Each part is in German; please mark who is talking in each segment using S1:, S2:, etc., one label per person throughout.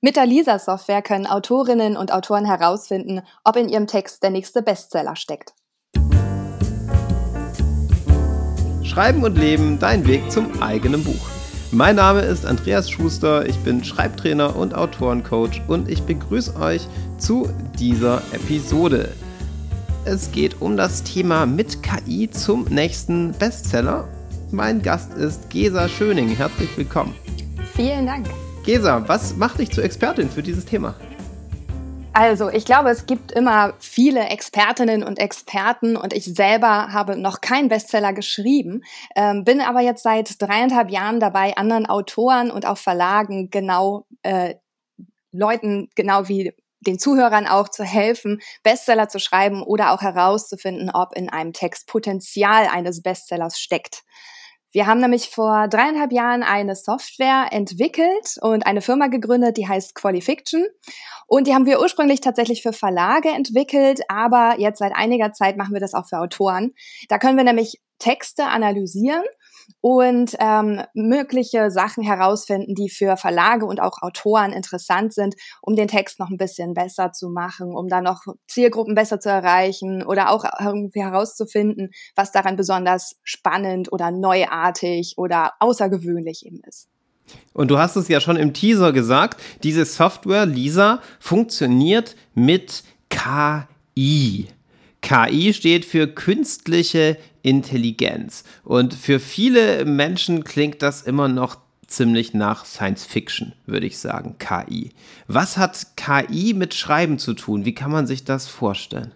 S1: Mit der Lisa-Software können Autorinnen und Autoren herausfinden, ob in ihrem Text der nächste Bestseller steckt.
S2: Schreiben und Leben, dein Weg zum eigenen Buch. Mein Name ist Andreas Schuster, ich bin Schreibtrainer und Autorencoach und ich begrüße euch zu dieser Episode. Es geht um das Thema mit KI zum nächsten Bestseller. Mein Gast ist Gesa Schöning. Herzlich willkommen.
S1: Vielen Dank.
S2: Gesa, was macht dich zur Expertin für dieses Thema?
S1: Also, ich glaube, es gibt immer viele Expertinnen und Experten und ich selber habe noch keinen Bestseller geschrieben, ähm, bin aber jetzt seit dreieinhalb Jahren dabei, anderen Autoren und auch Verlagen genau äh, Leuten genau wie den Zuhörern auch zu helfen, Bestseller zu schreiben oder auch herauszufinden, ob in einem Text Potenzial eines Bestsellers steckt. Wir haben nämlich vor dreieinhalb Jahren eine Software entwickelt und eine Firma gegründet, die heißt Qualifiction. Und die haben wir ursprünglich tatsächlich für Verlage entwickelt, aber jetzt seit einiger Zeit machen wir das auch für Autoren. Da können wir nämlich Texte analysieren und ähm, mögliche Sachen herausfinden, die für Verlage und auch Autoren interessant sind, um den Text noch ein bisschen besser zu machen, um da noch Zielgruppen besser zu erreichen oder auch irgendwie herauszufinden, was daran besonders spannend oder neuartig oder außergewöhnlich eben ist.
S2: Und du hast es ja schon im Teaser gesagt, diese Software Lisa funktioniert mit KI. KI steht für künstliche Intelligenz. Und für viele Menschen klingt das immer noch ziemlich nach Science Fiction, würde ich sagen, KI. Was hat KI mit Schreiben zu tun? Wie kann man sich das vorstellen?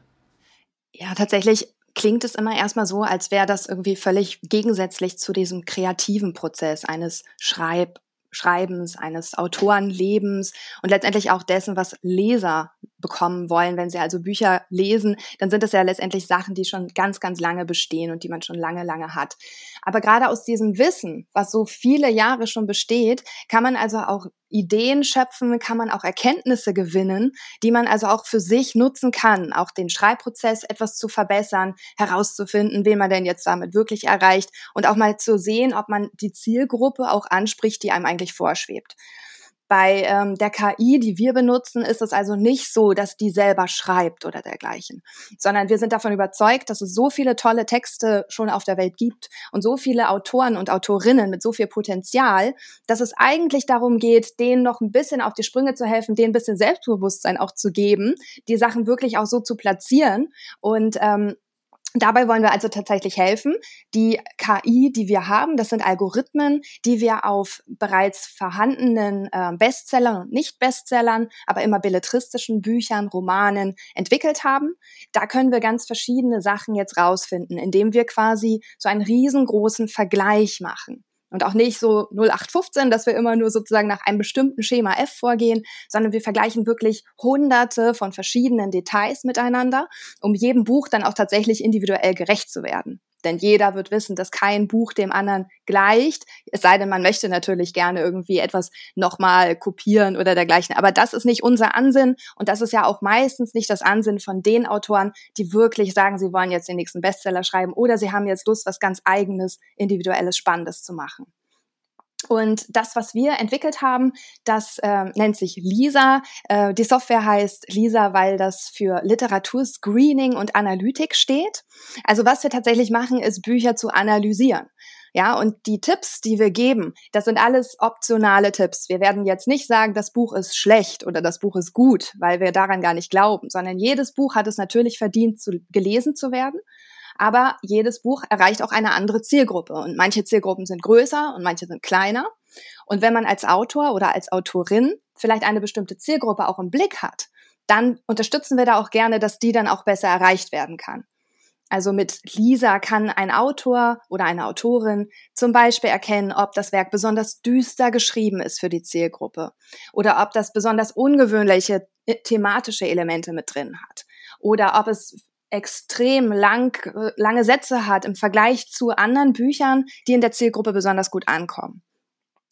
S1: Ja, tatsächlich klingt es immer erstmal so, als wäre das irgendwie völlig gegensätzlich zu diesem kreativen Prozess eines Schreib Schreibens, eines Autorenlebens und letztendlich auch dessen, was Leser bekommen wollen. Wenn sie also Bücher lesen, dann sind das ja letztendlich Sachen, die schon ganz, ganz lange bestehen und die man schon lange, lange hat. Aber gerade aus diesem Wissen, was so viele Jahre schon besteht, kann man also auch Ideen schöpfen, kann man auch Erkenntnisse gewinnen, die man also auch für sich nutzen kann, auch den Schreibprozess etwas zu verbessern, herauszufinden, wen man denn jetzt damit wirklich erreicht und auch mal zu sehen, ob man die Zielgruppe auch anspricht, die einem eigentlich vorschwebt. Bei ähm, der KI, die wir benutzen, ist es also nicht so, dass die selber schreibt oder dergleichen, sondern wir sind davon überzeugt, dass es so viele tolle Texte schon auf der Welt gibt und so viele Autoren und Autorinnen mit so viel Potenzial, dass es eigentlich darum geht, denen noch ein bisschen auf die Sprünge zu helfen, denen ein bisschen Selbstbewusstsein auch zu geben, die Sachen wirklich auch so zu platzieren. Und ähm, Dabei wollen wir also tatsächlich helfen. Die KI, die wir haben, das sind Algorithmen, die wir auf bereits vorhandenen äh, Bestsellern und Nicht-Bestsellern, aber immer belletristischen Büchern, Romanen entwickelt haben. Da können wir ganz verschiedene Sachen jetzt rausfinden, indem wir quasi so einen riesengroßen Vergleich machen. Und auch nicht so 0815, dass wir immer nur sozusagen nach einem bestimmten Schema F vorgehen, sondern wir vergleichen wirklich hunderte von verschiedenen Details miteinander, um jedem Buch dann auch tatsächlich individuell gerecht zu werden. Denn jeder wird wissen, dass kein Buch dem anderen gleicht. Es sei denn, man möchte natürlich gerne irgendwie etwas nochmal kopieren oder dergleichen. Aber das ist nicht unser Ansinn. Und das ist ja auch meistens nicht das Ansinn von den Autoren, die wirklich sagen, sie wollen jetzt den nächsten Bestseller schreiben oder sie haben jetzt Lust, was ganz eigenes, individuelles, spannendes zu machen. Und das, was wir entwickelt haben, das äh, nennt sich Lisa. Äh, die Software heißt Lisa, weil das für Literaturscreening und Analytik steht. Also was wir tatsächlich machen, ist Bücher zu analysieren. Ja, und die Tipps, die wir geben, das sind alles optionale Tipps. Wir werden jetzt nicht sagen, das Buch ist schlecht oder das Buch ist gut, weil wir daran gar nicht glauben, sondern jedes Buch hat es natürlich verdient, zu, gelesen zu werden. Aber jedes Buch erreicht auch eine andere Zielgruppe. Und manche Zielgruppen sind größer und manche sind kleiner. Und wenn man als Autor oder als Autorin vielleicht eine bestimmte Zielgruppe auch im Blick hat, dann unterstützen wir da auch gerne, dass die dann auch besser erreicht werden kann. Also mit Lisa kann ein Autor oder eine Autorin zum Beispiel erkennen, ob das Werk besonders düster geschrieben ist für die Zielgruppe oder ob das besonders ungewöhnliche thematische Elemente mit drin hat oder ob es extrem lang, lange Sätze hat im Vergleich zu anderen Büchern, die in der Zielgruppe besonders gut ankommen.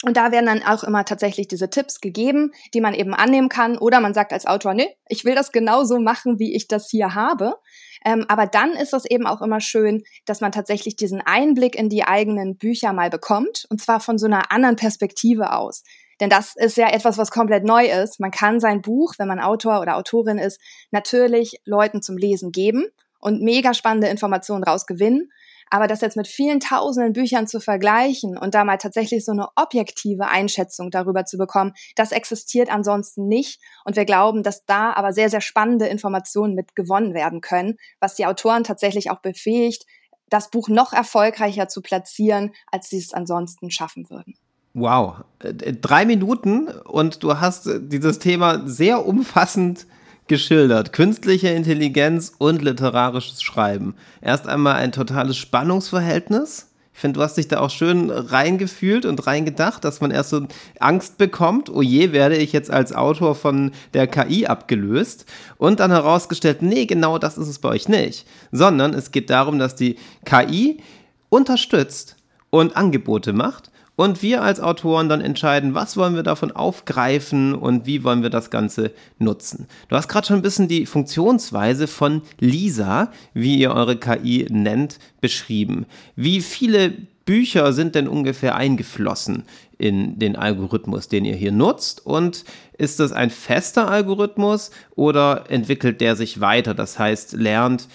S1: Und da werden dann auch immer tatsächlich diese Tipps gegeben, die man eben annehmen kann. Oder man sagt als Autor, nee, ich will das genauso machen, wie ich das hier habe. Ähm, aber dann ist es eben auch immer schön, dass man tatsächlich diesen Einblick in die eigenen Bücher mal bekommt. Und zwar von so einer anderen Perspektive aus. Denn das ist ja etwas, was komplett neu ist. Man kann sein Buch, wenn man Autor oder Autorin ist, natürlich Leuten zum Lesen geben und mega spannende Informationen rausgewinnen. Aber das jetzt mit vielen tausenden Büchern zu vergleichen und da mal tatsächlich so eine objektive Einschätzung darüber zu bekommen, das existiert ansonsten nicht. Und wir glauben, dass da aber sehr, sehr spannende Informationen mit gewonnen werden können, was die Autoren tatsächlich auch befähigt, das Buch noch erfolgreicher zu platzieren, als sie es ansonsten schaffen würden.
S2: Wow, äh, drei Minuten und du hast äh, dieses Thema sehr umfassend geschildert. Künstliche Intelligenz und literarisches Schreiben. Erst einmal ein totales Spannungsverhältnis. Ich finde, du hast dich da auch schön reingefühlt und reingedacht, dass man erst so Angst bekommt, oh je, werde ich jetzt als Autor von der KI abgelöst. Und dann herausgestellt, nee, genau das ist es bei euch nicht. Sondern es geht darum, dass die KI unterstützt und Angebote macht und wir als Autoren dann entscheiden, was wollen wir davon aufgreifen und wie wollen wir das Ganze nutzen. Du hast gerade schon ein bisschen die Funktionsweise von Lisa, wie ihr eure KI nennt, beschrieben. Wie viele Bücher sind denn ungefähr eingeflossen in den Algorithmus, den ihr hier nutzt? Und ist das ein fester Algorithmus oder entwickelt der sich weiter? Das heißt, lernt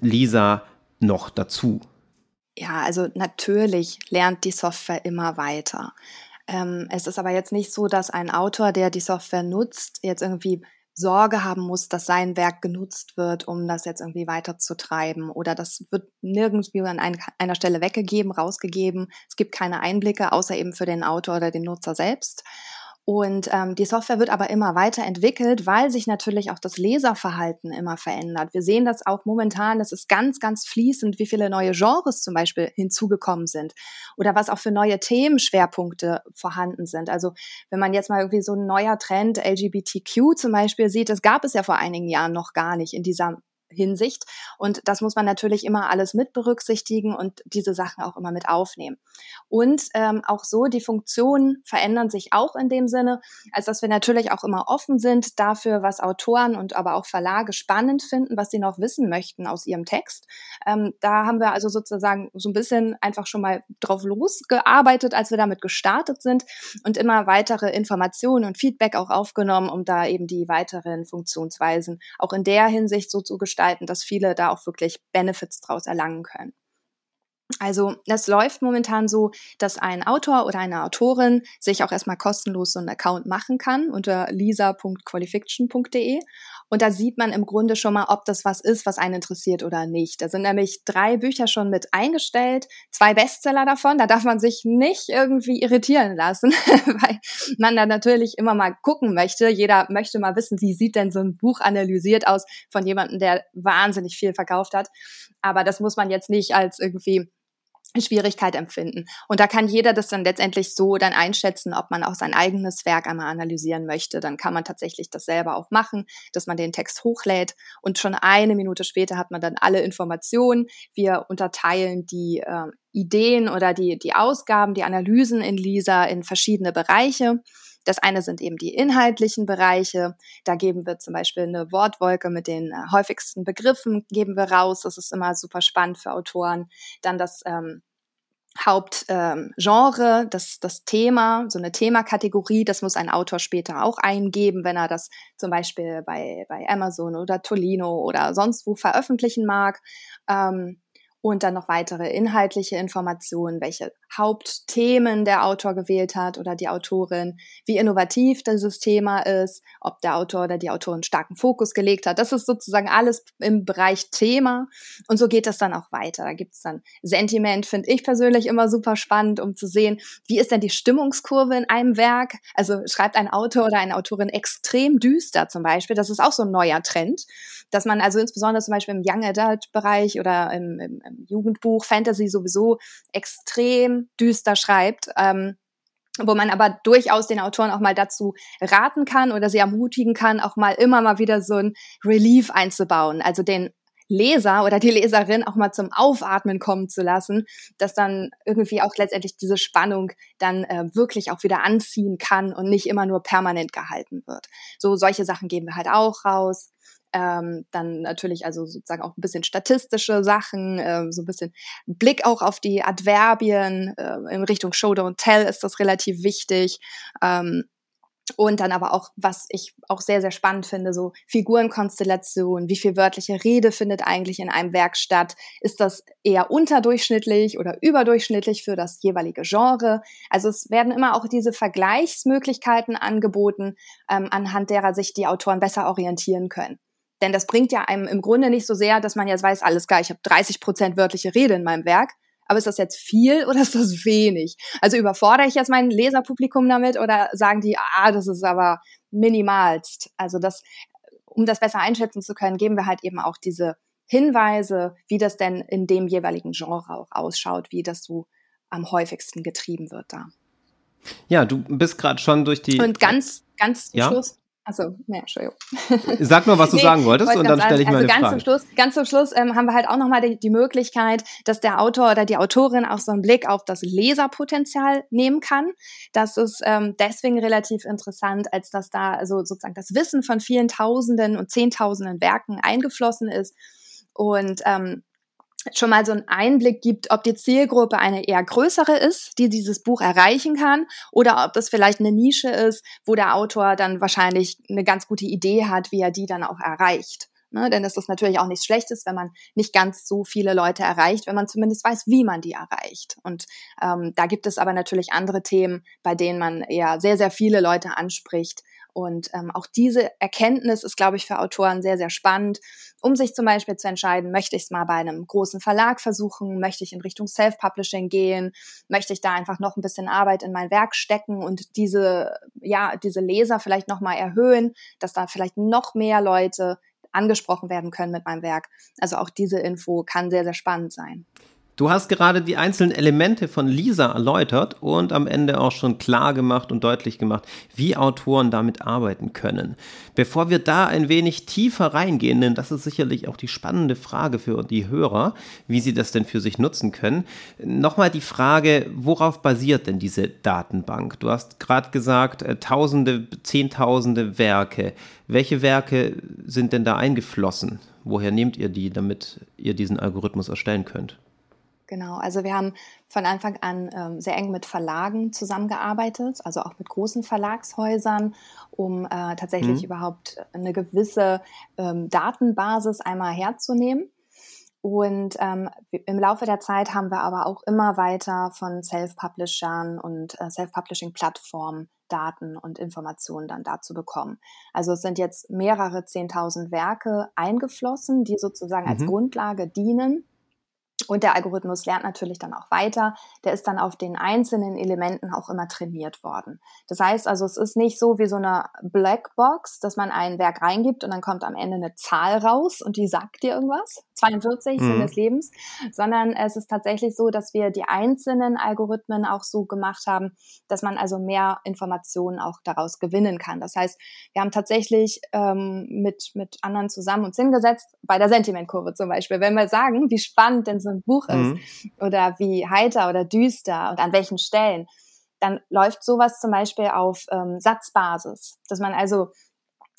S2: Lisa noch dazu?
S1: Ja, also natürlich lernt die Software immer weiter. Ähm, es ist aber jetzt nicht so, dass ein Autor, der die Software nutzt, jetzt irgendwie Sorge haben muss, dass sein Werk genutzt wird, um das jetzt irgendwie weiterzutreiben. Oder das wird nirgendwo an einer Stelle weggegeben, rausgegeben. Es gibt keine Einblicke, außer eben für den Autor oder den Nutzer selbst. Und ähm, die Software wird aber immer weiterentwickelt, weil sich natürlich auch das Leserverhalten immer verändert. Wir sehen das auch momentan, das ist ganz, ganz fließend, wie viele neue Genres zum Beispiel hinzugekommen sind oder was auch für neue Themenschwerpunkte vorhanden sind. Also wenn man jetzt mal irgendwie so ein neuer Trend LGBTQ zum Beispiel sieht, das gab es ja vor einigen Jahren noch gar nicht in dieser Hinsicht. Und das muss man natürlich immer alles mit berücksichtigen und diese Sachen auch immer mit aufnehmen. Und ähm, auch so, die Funktionen verändern sich auch in dem Sinne, als dass wir natürlich auch immer offen sind dafür, was Autoren und aber auch Verlage spannend finden, was sie noch wissen möchten aus ihrem Text. Ähm, da haben wir also sozusagen so ein bisschen einfach schon mal drauf losgearbeitet, als wir damit gestartet sind und immer weitere Informationen und Feedback auch aufgenommen, um da eben die weiteren Funktionsweisen auch in der Hinsicht so zu gestalten, gestalten, dass viele da auch wirklich Benefits draus erlangen können. Also das läuft momentan so, dass ein Autor oder eine Autorin sich auch erstmal kostenlos so einen Account machen kann unter lisa.qualifiction.de und da sieht man im Grunde schon mal, ob das was ist, was einen interessiert oder nicht. Da sind nämlich drei Bücher schon mit eingestellt, zwei Bestseller davon. Da darf man sich nicht irgendwie irritieren lassen, weil man da natürlich immer mal gucken möchte. Jeder möchte mal wissen, wie sieht denn so ein Buch analysiert aus von jemandem, der wahnsinnig viel verkauft hat. Aber das muss man jetzt nicht als irgendwie Schwierigkeit empfinden. Und da kann jeder das dann letztendlich so dann einschätzen, ob man auch sein eigenes Werk einmal analysieren möchte. Dann kann man tatsächlich das selber auch machen, dass man den Text hochlädt und schon eine Minute später hat man dann alle Informationen. Wir unterteilen die äh, Ideen oder die, die Ausgaben, die Analysen in Lisa in verschiedene Bereiche. Das eine sind eben die inhaltlichen Bereiche. Da geben wir zum Beispiel eine Wortwolke mit den äh, häufigsten Begriffen geben wir raus. Das ist immer super spannend für Autoren. Dann das ähm, Hauptgenre, ähm, das, das Thema, so eine Themakategorie, das muss ein Autor später auch eingeben, wenn er das zum Beispiel bei, bei Amazon oder Tolino oder sonst wo veröffentlichen mag. Ähm, und dann noch weitere inhaltliche Informationen, welche Hauptthemen der Autor gewählt hat oder die Autorin, wie innovativ dieses Thema ist, ob der Autor oder die Autorin starken Fokus gelegt hat. Das ist sozusagen alles im Bereich Thema und so geht das dann auch weiter. Da gibt es dann Sentiment, finde ich persönlich immer super spannend, um zu sehen, wie ist denn die Stimmungskurve in einem Werk. Also schreibt ein Autor oder eine Autorin extrem düster zum Beispiel. Das ist auch so ein neuer Trend, dass man also insbesondere zum Beispiel im Young Adult Bereich oder im, im Jugendbuch Fantasy sowieso extrem düster schreibt. Ähm, wo man aber durchaus den Autoren auch mal dazu raten kann oder sie ermutigen kann, auch mal immer mal wieder so ein Relief einzubauen, also den Leser oder die Leserin auch mal zum Aufatmen kommen zu lassen, dass dann irgendwie auch letztendlich diese Spannung dann äh, wirklich auch wieder anziehen kann und nicht immer nur permanent gehalten wird. So solche Sachen geben wir halt auch raus. Ähm, dann natürlich also sozusagen auch ein bisschen statistische Sachen, äh, so ein bisschen Blick auch auf die Adverbien. Äh, in Richtung Show, Don't Tell ist das relativ wichtig. Ähm, und dann aber auch, was ich auch sehr, sehr spannend finde, so Figurenkonstellation, wie viel wörtliche Rede findet eigentlich in einem Werk statt? Ist das eher unterdurchschnittlich oder überdurchschnittlich für das jeweilige Genre? Also es werden immer auch diese Vergleichsmöglichkeiten angeboten, ähm, anhand derer sich die Autoren besser orientieren können. Denn das bringt ja einem im Grunde nicht so sehr, dass man jetzt weiß, alles klar, ich habe 30 Prozent wörtliche Rede in meinem Werk, aber ist das jetzt viel oder ist das wenig? Also überfordere ich jetzt mein Leserpublikum damit oder sagen die, ah, das ist aber minimalst? Also das, um das besser einschätzen zu können, geben wir halt eben auch diese Hinweise, wie das denn in dem jeweiligen Genre auch ausschaut, wie das so am häufigsten getrieben wird da.
S2: Ja, du bist gerade schon durch die.
S1: Und ganz, ganz zum ja? Schluss Achso, ne, Entschuldigung.
S2: Sag nur, was du nee, sagen wolltest und dann stelle ich also meine
S1: ganz
S2: Frage.
S1: Zum Schluss, ganz zum Schluss ähm, haben wir halt auch nochmal die, die Möglichkeit, dass der Autor oder die Autorin auch so einen Blick auf das Leserpotenzial nehmen kann. Das ist ähm, deswegen relativ interessant, als dass da also sozusagen das Wissen von vielen Tausenden und Zehntausenden Werken eingeflossen ist. Und ähm, schon mal so einen Einblick gibt, ob die Zielgruppe eine eher größere ist, die dieses Buch erreichen kann, oder ob das vielleicht eine Nische ist, wo der Autor dann wahrscheinlich eine ganz gute Idee hat, wie er die dann auch erreicht. Ne? Denn es ist natürlich auch nichts Schlechtes, wenn man nicht ganz so viele Leute erreicht, wenn man zumindest weiß, wie man die erreicht. Und ähm, da gibt es aber natürlich andere Themen, bei denen man eher sehr, sehr viele Leute anspricht, und ähm, auch diese Erkenntnis ist, glaube ich, für Autoren sehr, sehr spannend, um sich zum Beispiel zu entscheiden, möchte ich es mal bei einem großen Verlag versuchen, möchte ich in Richtung Self-Publishing gehen, möchte ich da einfach noch ein bisschen Arbeit in mein Werk stecken und diese, ja, diese Leser vielleicht nochmal erhöhen, dass da vielleicht noch mehr Leute angesprochen werden können mit meinem Werk. Also auch diese Info kann sehr, sehr spannend sein.
S2: Du hast gerade die einzelnen Elemente von Lisa erläutert und am Ende auch schon klar gemacht und deutlich gemacht, wie Autoren damit arbeiten können. Bevor wir da ein wenig tiefer reingehen, denn das ist sicherlich auch die spannende Frage für die Hörer, wie sie das denn für sich nutzen können, nochmal die Frage, worauf basiert denn diese Datenbank? Du hast gerade gesagt, äh, Tausende, Zehntausende Werke. Welche Werke sind denn da eingeflossen? Woher nehmt ihr die, damit ihr diesen Algorithmus erstellen könnt?
S1: Genau, also wir haben von Anfang an ähm, sehr eng mit Verlagen zusammengearbeitet, also auch mit großen Verlagshäusern, um äh, tatsächlich mhm. überhaupt eine gewisse ähm, Datenbasis einmal herzunehmen. Und ähm, im Laufe der Zeit haben wir aber auch immer weiter von Self-Publishern und äh, Self-Publishing-Plattformen Daten und Informationen dann dazu bekommen. Also es sind jetzt mehrere Zehntausend Werke eingeflossen, die sozusagen mhm. als Grundlage dienen und der Algorithmus lernt natürlich dann auch weiter. Der ist dann auf den einzelnen Elementen auch immer trainiert worden. Das heißt also, es ist nicht so wie so eine Blackbox, dass man ein Werk reingibt und dann kommt am Ende eine Zahl raus und die sagt dir irgendwas. 42 mhm. Sinn des Lebens, sondern es ist tatsächlich so, dass wir die einzelnen Algorithmen auch so gemacht haben, dass man also mehr Informationen auch daraus gewinnen kann. Das heißt, wir haben tatsächlich ähm, mit, mit anderen zusammen uns hingesetzt, bei der Sentimentkurve zum Beispiel, wenn wir sagen, wie spannend denn so ein Buch mhm. ist oder wie heiter oder düster und an welchen Stellen, dann läuft sowas zum Beispiel auf ähm, Satzbasis, dass man also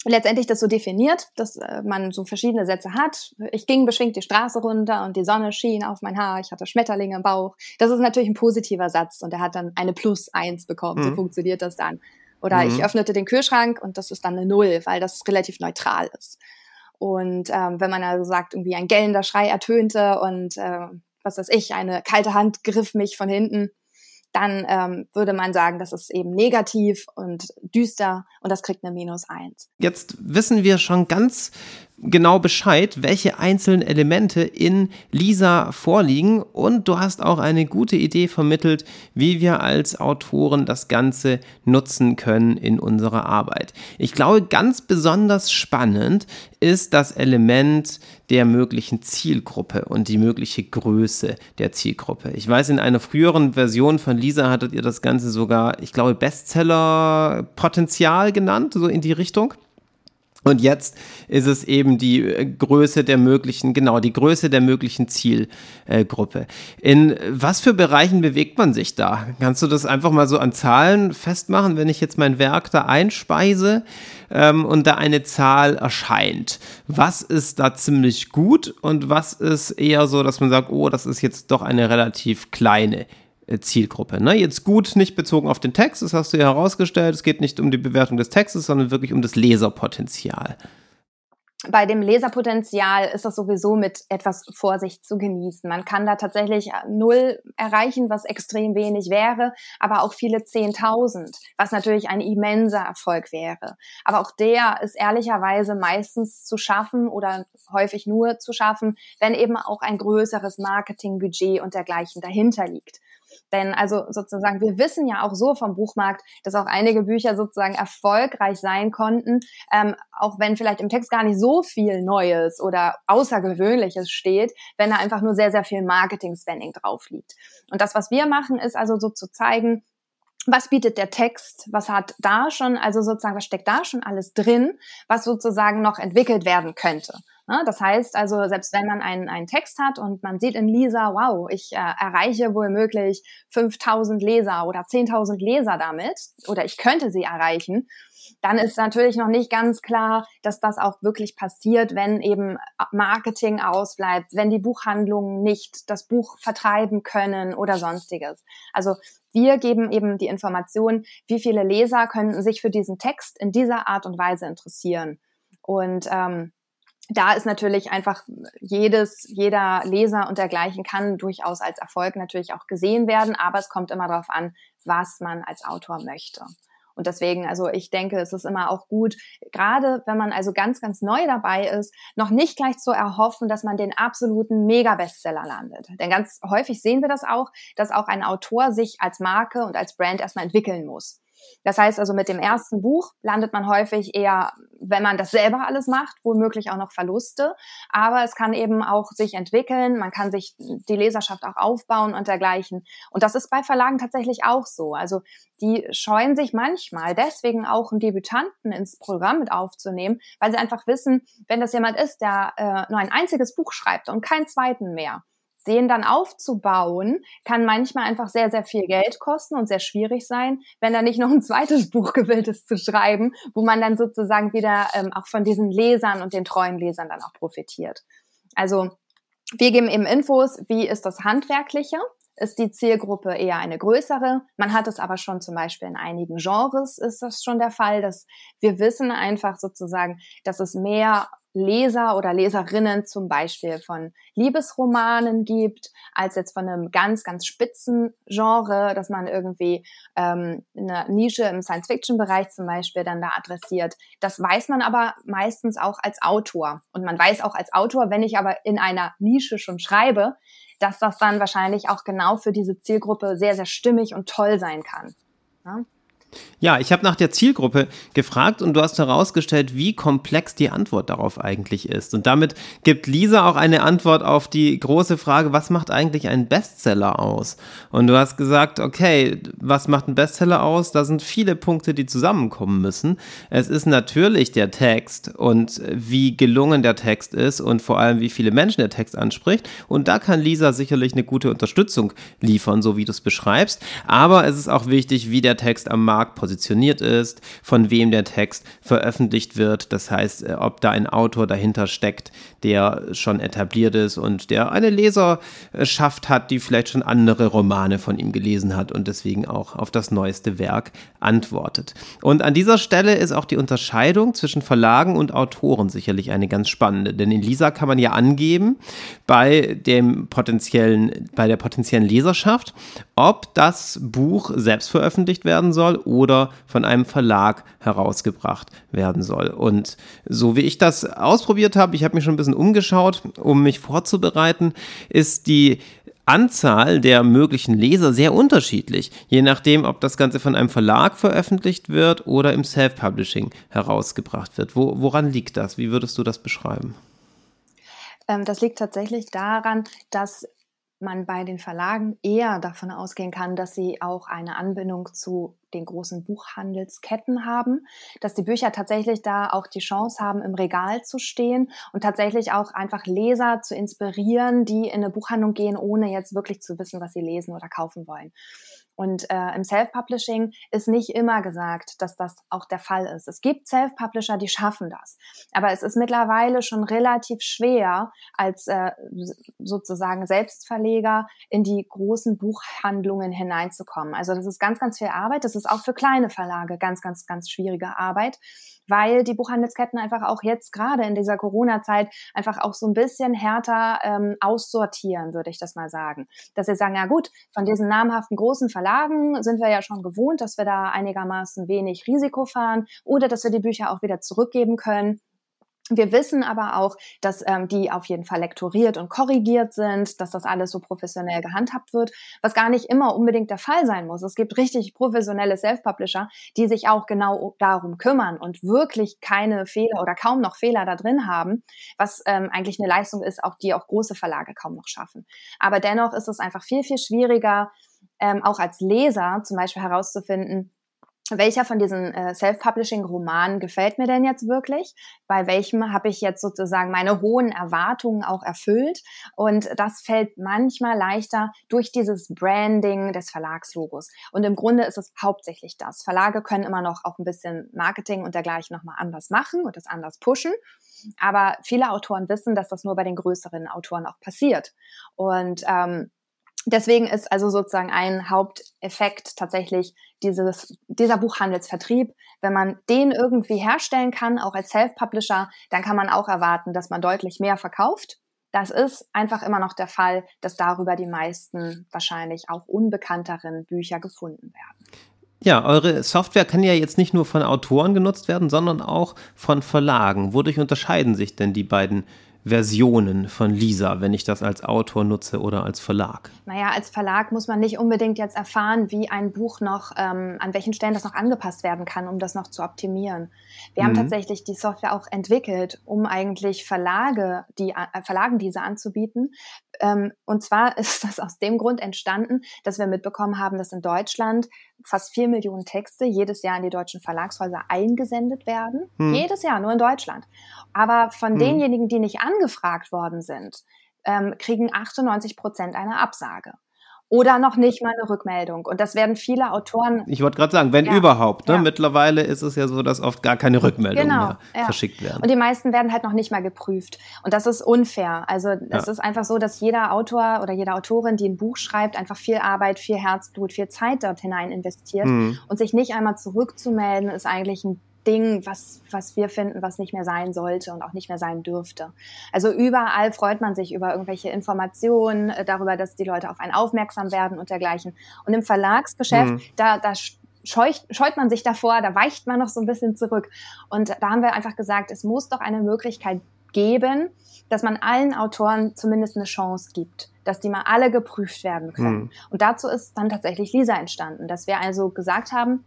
S1: letztendlich das so definiert, dass äh, man so verschiedene Sätze hat. Ich ging beschwingt die Straße runter und die Sonne schien auf mein Haar, ich hatte Schmetterlinge im Bauch. Das ist natürlich ein positiver Satz und er hat dann eine Plus eins bekommen. Mhm. So funktioniert das dann. Oder mhm. ich öffnete den Kühlschrank und das ist dann eine Null, weil das relativ neutral ist. Und ähm, wenn man also sagt, irgendwie ein gellender Schrei ertönte und äh, was weiß ich, eine kalte Hand griff mich von hinten, dann ähm, würde man sagen, das ist eben negativ und düster und das kriegt eine Minus eins.
S2: Jetzt wissen wir schon ganz genau Bescheid, welche einzelnen Elemente in Lisa vorliegen und du hast auch eine gute Idee vermittelt, wie wir als Autoren das Ganze nutzen können in unserer Arbeit. Ich glaube, ganz besonders spannend ist das Element der möglichen Zielgruppe und die mögliche Größe der Zielgruppe. Ich weiß, in einer früheren Version von Lisa hattet ihr das Ganze sogar, ich glaube, Bestseller-Potenzial genannt, so in die Richtung. Und jetzt ist es eben die äh, Größe der möglichen, genau, die Größe der möglichen Zielgruppe. In was für Bereichen bewegt man sich da? Kannst du das einfach mal so an Zahlen festmachen, wenn ich jetzt mein Werk da einspeise ähm, und da eine Zahl erscheint? Was ist da ziemlich gut und was ist eher so, dass man sagt, oh, das ist jetzt doch eine relativ kleine Zielgruppe. Ne? Jetzt gut nicht bezogen auf den Text, das hast du ja herausgestellt. Es geht nicht um die Bewertung des Textes, sondern wirklich um das Leserpotenzial.
S1: Bei dem Leserpotenzial ist das sowieso mit etwas Vorsicht zu genießen. Man kann da tatsächlich null erreichen, was extrem wenig wäre, aber auch viele Zehntausend, was natürlich ein immenser Erfolg wäre. Aber auch der ist ehrlicherweise meistens zu schaffen oder häufig nur zu schaffen, wenn eben auch ein größeres Marketingbudget und dergleichen dahinter liegt. Denn also sozusagen, wir wissen ja auch so vom Buchmarkt, dass auch einige Bücher sozusagen erfolgreich sein konnten, ähm, auch wenn vielleicht im Text gar nicht so viel Neues oder Außergewöhnliches steht, wenn da einfach nur sehr, sehr viel Marketing-Spending drauf liegt. Und das, was wir machen, ist also so zu zeigen, was bietet der Text, was hat da schon, also sozusagen, was steckt da schon alles drin, was sozusagen noch entwickelt werden könnte. Ne? Das heißt also, selbst wenn man einen, einen Text hat und man sieht in Lisa, wow, ich äh, erreiche wohl möglich 5000 Leser oder 10.000 Leser damit oder ich könnte sie erreichen, dann ist natürlich noch nicht ganz klar, dass das auch wirklich passiert, wenn eben Marketing ausbleibt, wenn die Buchhandlungen nicht das Buch vertreiben können oder sonstiges. Also wir geben eben die Information, wie viele Leser könnten sich für diesen Text in dieser Art und Weise interessieren. Und ähm, da ist natürlich einfach jedes, jeder Leser und dergleichen kann durchaus als Erfolg natürlich auch gesehen werden, aber es kommt immer darauf an, was man als Autor möchte. Und deswegen, also ich denke, es ist immer auch gut, gerade wenn man also ganz, ganz neu dabei ist, noch nicht gleich zu erhoffen, dass man den absoluten Mega-Bestseller landet. Denn ganz häufig sehen wir das auch, dass auch ein Autor sich als Marke und als Brand erstmal entwickeln muss. Das heißt also, mit dem ersten Buch landet man häufig eher, wenn man das selber alles macht, womöglich auch noch Verluste. Aber es kann eben auch sich entwickeln, man kann sich die Leserschaft auch aufbauen und dergleichen. Und das ist bei Verlagen tatsächlich auch so. Also die scheuen sich manchmal deswegen auch einen Debütanten ins Programm mit aufzunehmen, weil sie einfach wissen, wenn das jemand ist, der äh, nur ein einziges Buch schreibt und keinen zweiten mehr, den dann aufzubauen, kann manchmal einfach sehr, sehr viel Geld kosten und sehr schwierig sein, wenn da nicht noch ein zweites Buch gewillt ist zu schreiben, wo man dann sozusagen wieder ähm, auch von diesen Lesern und den treuen Lesern dann auch profitiert. Also wir geben eben Infos, wie ist das Handwerkliche? Ist die Zielgruppe eher eine größere? Man hat es aber schon zum Beispiel in einigen Genres ist das schon der Fall, dass wir wissen einfach sozusagen, dass es mehr Leser oder Leserinnen zum Beispiel von Liebesromanen gibt, als jetzt von einem ganz, ganz spitzen Genre, dass man irgendwie ähm, eine Nische im Science-Fiction-Bereich zum Beispiel dann da adressiert. Das weiß man aber meistens auch als Autor. Und man weiß auch als Autor, wenn ich aber in einer Nische schon schreibe, dass das dann wahrscheinlich auch genau für diese Zielgruppe sehr, sehr stimmig und toll sein kann. Ja?
S2: Ja, ich habe nach der Zielgruppe gefragt und du hast herausgestellt, wie komplex die Antwort darauf eigentlich ist. Und damit gibt Lisa auch eine Antwort auf die große Frage, was macht eigentlich ein Bestseller aus? Und du hast gesagt, okay, was macht ein Bestseller aus? Da sind viele Punkte, die zusammenkommen müssen. Es ist natürlich der Text und wie gelungen der Text ist und vor allem, wie viele Menschen der Text anspricht. Und da kann Lisa sicherlich eine gute Unterstützung liefern, so wie du es beschreibst. Aber es ist auch wichtig, wie der Text am Markt Markt positioniert ist, von wem der Text veröffentlicht wird. Das heißt, äh, ob da ein Autor dahinter steckt, der schon etabliert ist und der eine Leserschaft hat, die vielleicht schon andere Romane von ihm gelesen hat und deswegen auch auf das neueste Werk antwortet. Und an dieser Stelle ist auch die Unterscheidung zwischen Verlagen und Autoren sicherlich eine ganz spannende, denn in Lisa kann man ja angeben bei dem potenziellen, bei der potenziellen Leserschaft, ob das Buch selbst veröffentlicht werden soll oder von einem Verlag herausgebracht werden soll. Und so wie ich das ausprobiert habe, ich habe mich schon ein bisschen umgeschaut, um mich vorzubereiten, ist die Anzahl der möglichen Leser sehr unterschiedlich, je nachdem, ob das Ganze von einem Verlag veröffentlicht wird oder im Self-Publishing herausgebracht wird. Wo, woran liegt das? Wie würdest du das beschreiben?
S1: Ähm, das liegt tatsächlich daran, dass man bei den Verlagen eher davon ausgehen kann, dass sie auch eine Anbindung zu den großen Buchhandelsketten haben, dass die Bücher tatsächlich da auch die Chance haben, im Regal zu stehen und tatsächlich auch einfach Leser zu inspirieren, die in eine Buchhandlung gehen, ohne jetzt wirklich zu wissen, was sie lesen oder kaufen wollen. Und äh, im Self-Publishing ist nicht immer gesagt, dass das auch der Fall ist. Es gibt Self-Publisher, die schaffen das. Aber es ist mittlerweile schon relativ schwer, als äh, sozusagen Selbstverleger in die großen Buchhandlungen hineinzukommen. Also das ist ganz, ganz viel Arbeit. Das ist auch für kleine Verlage ganz, ganz, ganz schwierige Arbeit weil die Buchhandelsketten einfach auch jetzt gerade in dieser Corona-Zeit einfach auch so ein bisschen härter ähm, aussortieren, würde ich das mal sagen. Dass sie sagen, ja gut, von diesen namhaften großen Verlagen sind wir ja schon gewohnt, dass wir da einigermaßen wenig Risiko fahren oder dass wir die Bücher auch wieder zurückgeben können. Wir wissen aber auch, dass ähm, die auf jeden Fall lektoriert und korrigiert sind, dass das alles so professionell gehandhabt wird, was gar nicht immer unbedingt der Fall sein muss. Es gibt richtig professionelle Self-Publisher, die sich auch genau darum kümmern und wirklich keine Fehler oder kaum noch Fehler da drin haben, was ähm, eigentlich eine Leistung ist, auch die auch große Verlage kaum noch schaffen. Aber dennoch ist es einfach viel, viel schwieriger, ähm, auch als Leser zum Beispiel herauszufinden, welcher von diesen äh, Self-Publishing-Romanen gefällt mir denn jetzt wirklich? Bei welchem habe ich jetzt sozusagen meine hohen Erwartungen auch erfüllt? Und das fällt manchmal leichter durch dieses Branding des Verlagslogos. Und im Grunde ist es hauptsächlich das. Verlage können immer noch auch ein bisschen Marketing und dergleichen nochmal anders machen und das anders pushen. Aber viele Autoren wissen, dass das nur bei den größeren Autoren auch passiert. Und ähm, Deswegen ist also sozusagen ein Haupteffekt tatsächlich dieses, dieser Buchhandelsvertrieb. Wenn man den irgendwie herstellen kann, auch als Self-Publisher, dann kann man auch erwarten, dass man deutlich mehr verkauft. Das ist einfach immer noch der Fall, dass darüber die meisten wahrscheinlich auch unbekannteren Bücher gefunden werden.
S2: Ja, eure Software kann ja jetzt nicht nur von Autoren genutzt werden, sondern auch von Verlagen. Wodurch unterscheiden sich denn die beiden Versionen von Lisa, wenn ich das als Autor nutze oder als Verlag?
S1: Naja, als Verlag muss man nicht unbedingt jetzt erfahren, wie ein Buch noch, ähm, an welchen Stellen das noch angepasst werden kann, um das noch zu optimieren. Wir mhm. haben tatsächlich die Software auch entwickelt, um eigentlich Verlage, die, äh, Verlagen diese anzubieten. Ähm, und zwar ist das aus dem Grund entstanden, dass wir mitbekommen haben, dass in Deutschland fast vier Millionen Texte jedes Jahr in die deutschen Verlagshäuser eingesendet werden. Hm. Jedes Jahr, nur in Deutschland. Aber von hm. denjenigen, die nicht angefragt worden sind, ähm, kriegen 98 Prozent eine Absage oder noch nicht mal eine Rückmeldung. Und das werden viele Autoren.
S2: Ich wollte gerade sagen, wenn ja, überhaupt. Ne? Ja. Mittlerweile ist es ja so, dass oft gar keine Rückmeldungen genau, mehr ja. verschickt werden.
S1: Und die meisten werden halt noch nicht mal geprüft. Und das ist unfair. Also es ist einfach so, dass jeder Autor oder jede Autorin, die ein Buch schreibt, einfach viel Arbeit, viel Herzblut, viel Zeit dort hinein investiert. Mhm. Und sich nicht einmal zurückzumelden, ist eigentlich ein Ding, was, was wir finden, was nicht mehr sein sollte und auch nicht mehr sein dürfte. Also überall freut man sich über irgendwelche Informationen, äh, darüber, dass die Leute auf einen aufmerksam werden und dergleichen. Und im Verlagsgeschäft, mhm. da, da scheucht, scheut man sich davor, da weicht man noch so ein bisschen zurück. Und da haben wir einfach gesagt, es muss doch eine Möglichkeit geben, dass man allen Autoren zumindest eine Chance gibt, dass die mal alle geprüft werden können. Mhm. Und dazu ist dann tatsächlich Lisa entstanden, dass wir also gesagt haben,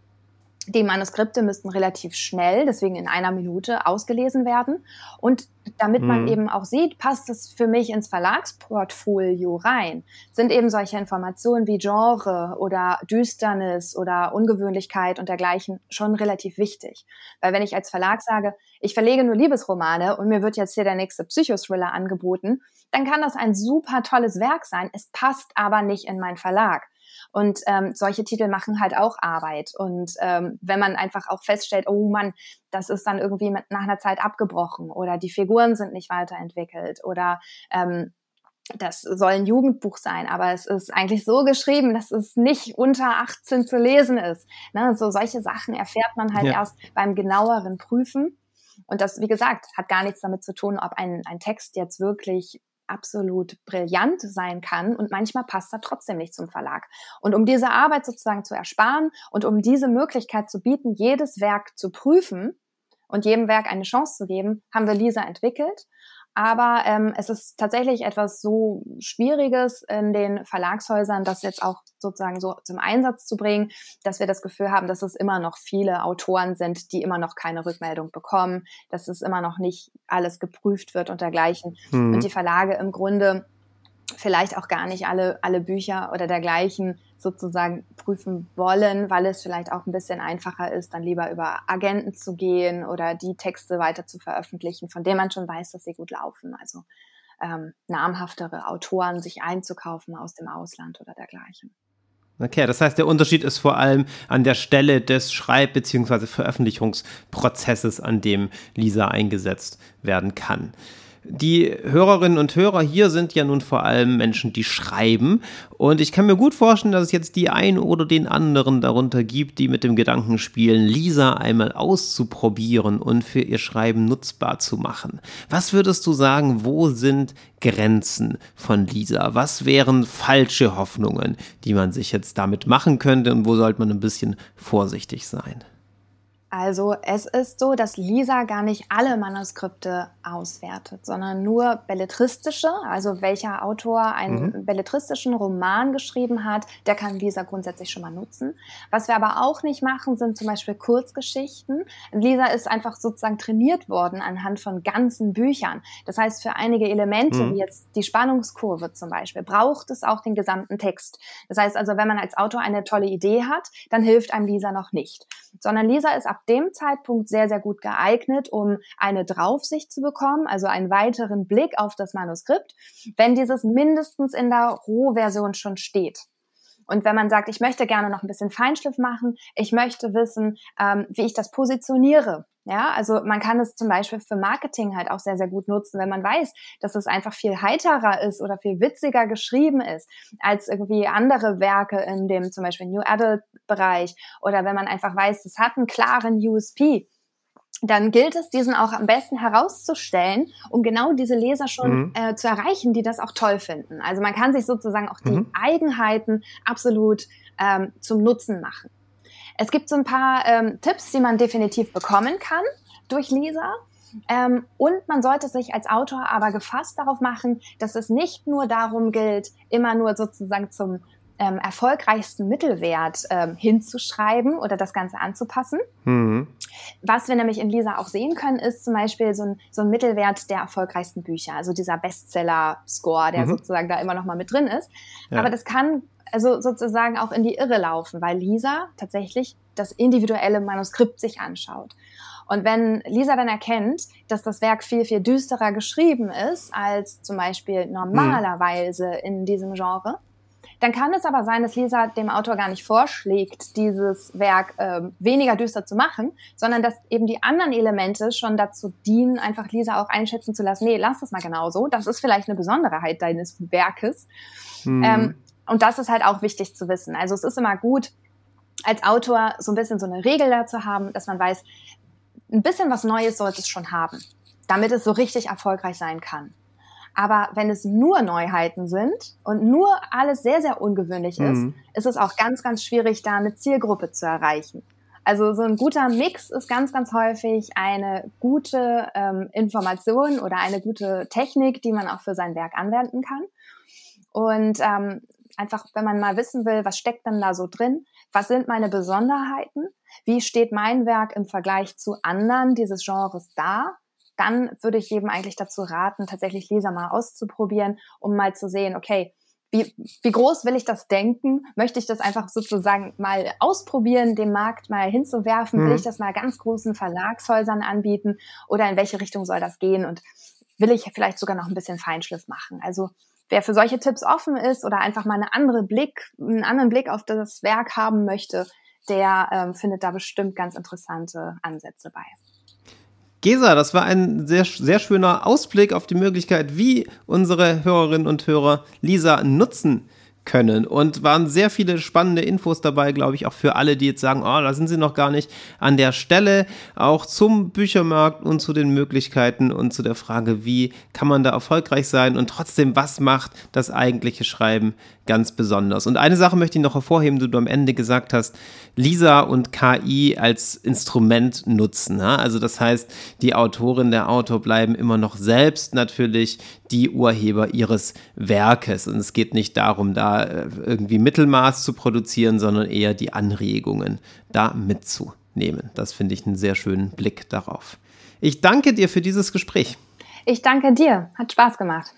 S1: die Manuskripte müssten relativ schnell, deswegen in einer Minute, ausgelesen werden. Und damit mhm. man eben auch sieht, passt es für mich ins Verlagsportfolio rein, sind eben solche Informationen wie Genre oder Düsternis oder Ungewöhnlichkeit und dergleichen schon relativ wichtig. Weil wenn ich als Verlag sage, ich verlege nur Liebesromane und mir wird jetzt hier der nächste Psychothriller angeboten, dann kann das ein super tolles Werk sein. Es passt aber nicht in meinen Verlag. Und ähm, solche Titel machen halt auch Arbeit. Und ähm, wenn man einfach auch feststellt, oh Mann, das ist dann irgendwie mit, nach einer Zeit abgebrochen oder die Figuren sind nicht weiterentwickelt oder ähm, das soll ein Jugendbuch sein, aber es ist eigentlich so geschrieben, dass es nicht unter 18 zu lesen ist. Ne? So solche Sachen erfährt man halt ja. erst beim genaueren Prüfen. Und das, wie gesagt, hat gar nichts damit zu tun, ob ein, ein Text jetzt wirklich absolut brillant sein kann und manchmal passt er trotzdem nicht zum Verlag. Und um diese Arbeit sozusagen zu ersparen und um diese Möglichkeit zu bieten, jedes Werk zu prüfen und jedem Werk eine Chance zu geben, haben wir Lisa entwickelt aber ähm, es ist tatsächlich etwas so Schwieriges in den Verlagshäusern, das jetzt auch sozusagen so zum Einsatz zu bringen, dass wir das Gefühl haben, dass es immer noch viele Autoren sind, die immer noch keine Rückmeldung bekommen, dass es immer noch nicht alles geprüft wird und dergleichen. Mhm. Und die Verlage im Grunde vielleicht auch gar nicht alle, alle Bücher oder dergleichen sozusagen prüfen wollen, weil es vielleicht auch ein bisschen einfacher ist, dann lieber über Agenten zu gehen oder die Texte weiter zu veröffentlichen, von denen man schon weiß, dass sie gut laufen. Also ähm, namhaftere Autoren sich einzukaufen aus dem Ausland oder dergleichen.
S2: Okay, das heißt, der Unterschied ist vor allem an der Stelle des Schreib- bzw. Veröffentlichungsprozesses, an dem Lisa eingesetzt werden kann. Die Hörerinnen und Hörer hier sind ja nun vor allem Menschen, die schreiben. Und ich kann mir gut vorstellen, dass es jetzt die einen oder den anderen darunter gibt, die mit dem Gedanken spielen, Lisa einmal auszuprobieren und für ihr Schreiben nutzbar zu machen. Was würdest du sagen, wo sind Grenzen von Lisa? Was wären falsche Hoffnungen, die man sich jetzt damit machen könnte und wo sollte man ein bisschen vorsichtig sein?
S1: Also es ist so, dass Lisa gar nicht alle Manuskripte auswertet, sondern nur belletristische. Also welcher Autor einen mhm. belletristischen Roman geschrieben hat, der kann Lisa grundsätzlich schon mal nutzen. Was wir aber auch nicht machen, sind zum Beispiel Kurzgeschichten. Lisa ist einfach sozusagen trainiert worden anhand von ganzen Büchern. Das heißt, für einige Elemente, mhm. wie jetzt die Spannungskurve zum Beispiel, braucht es auch den gesamten Text. Das heißt also, wenn man als Autor eine tolle Idee hat, dann hilft einem Lisa noch nicht. Sondern Lisa ist ab dem Zeitpunkt sehr, sehr gut geeignet, um eine Draufsicht zu bekommen, also einen weiteren Blick auf das Manuskript, wenn dieses mindestens in der Rohversion schon steht. Und wenn man sagt, ich möchte gerne noch ein bisschen Feinschliff machen, ich möchte wissen, ähm, wie ich das positioniere. Ja, also man kann es zum Beispiel für Marketing halt auch sehr, sehr gut nutzen, wenn man weiß, dass es einfach viel heiterer ist oder viel witziger geschrieben ist als irgendwie andere Werke in dem zum Beispiel New Adult Bereich oder wenn man einfach weiß, es hat einen klaren USP dann gilt es, diesen auch am besten herauszustellen, um genau diese Leser schon mhm. äh, zu erreichen, die das auch toll finden. Also man kann sich sozusagen auch die mhm. Eigenheiten absolut ähm, zum Nutzen machen. Es gibt so ein paar ähm, Tipps, die man definitiv bekommen kann durch Leser. Ähm, und man sollte sich als Autor aber gefasst darauf machen, dass es nicht nur darum gilt, immer nur sozusagen zum ähm, erfolgreichsten Mittelwert ähm, hinzuschreiben oder das Ganze anzupassen. Mhm. Was wir nämlich in Lisa auch sehen können, ist zum Beispiel so ein, so ein Mittelwert der erfolgreichsten Bücher, also dieser Bestseller-Score, der mhm. sozusagen da immer noch mal mit drin ist. Ja. Aber das kann also sozusagen auch in die Irre laufen, weil Lisa tatsächlich das individuelle Manuskript sich anschaut. Und wenn Lisa dann erkennt, dass das Werk viel, viel düsterer geschrieben ist als zum Beispiel mhm. normalerweise in diesem Genre, dann kann es aber sein, dass Lisa dem Autor gar nicht vorschlägt, dieses Werk äh, weniger düster zu machen, sondern dass eben die anderen Elemente schon dazu dienen, einfach Lisa auch einschätzen zu lassen, nee, lass das mal genauso. Das ist vielleicht eine Besonderheit deines Werkes. Mhm. Ähm, und das ist halt auch wichtig zu wissen. Also es ist immer gut, als Autor so ein bisschen so eine Regel dazu haben, dass man weiß, ein bisschen was Neues sollte es schon haben, damit es so richtig erfolgreich sein kann. Aber wenn es nur Neuheiten sind und nur alles sehr, sehr ungewöhnlich ist, mhm. ist es auch ganz, ganz schwierig, da eine Zielgruppe zu erreichen. Also so ein guter Mix ist ganz, ganz häufig eine gute ähm, Information oder eine gute Technik, die man auch für sein Werk anwenden kann. Und ähm, einfach, wenn man mal wissen will, was steckt denn da so drin, was sind meine Besonderheiten, wie steht mein Werk im Vergleich zu anderen dieses Genres da, dann würde ich jedem eigentlich dazu raten, tatsächlich Leser mal auszuprobieren, um mal zu sehen, okay, wie, wie groß will ich das denken? Möchte ich das einfach sozusagen mal ausprobieren, dem Markt mal hinzuwerfen? Mhm. Will ich das mal ganz großen Verlagshäusern anbieten? Oder in welche Richtung soll das gehen? Und will ich vielleicht sogar noch ein bisschen Feinschliff machen? Also wer für solche Tipps offen ist oder einfach mal eine andere Blick, einen anderen Blick auf das Werk haben möchte, der ähm, findet da bestimmt ganz interessante Ansätze bei.
S2: Gesa, das war ein sehr, sehr schöner Ausblick auf die Möglichkeit, wie unsere Hörerinnen und Hörer Lisa nutzen können. Und waren sehr viele spannende Infos dabei, glaube ich, auch für alle, die jetzt sagen, oh, da sind sie noch gar nicht an der Stelle, auch zum Büchermarkt und zu den Möglichkeiten und zu der Frage, wie kann man da erfolgreich sein und trotzdem, was macht das eigentliche Schreiben ganz besonders. Und eine Sache möchte ich noch hervorheben, die du am Ende gesagt hast, Lisa und KI als Instrument nutzen. Also das heißt, die Autorin, der Autor bleiben immer noch selbst natürlich die Urheber ihres Werkes. Und es geht nicht darum, da äh, irgendwie Mittelmaß zu produzieren, sondern eher die Anregungen da mitzunehmen. Das finde ich einen sehr schönen Blick darauf. Ich danke dir für dieses Gespräch.
S1: Ich danke dir. Hat Spaß gemacht.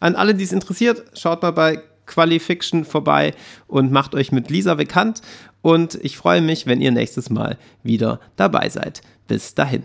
S2: an alle, die es interessiert, schaut mal bei Qualifiction vorbei und macht euch mit Lisa bekannt. Und ich freue mich, wenn ihr nächstes Mal wieder dabei seid. Bis dahin.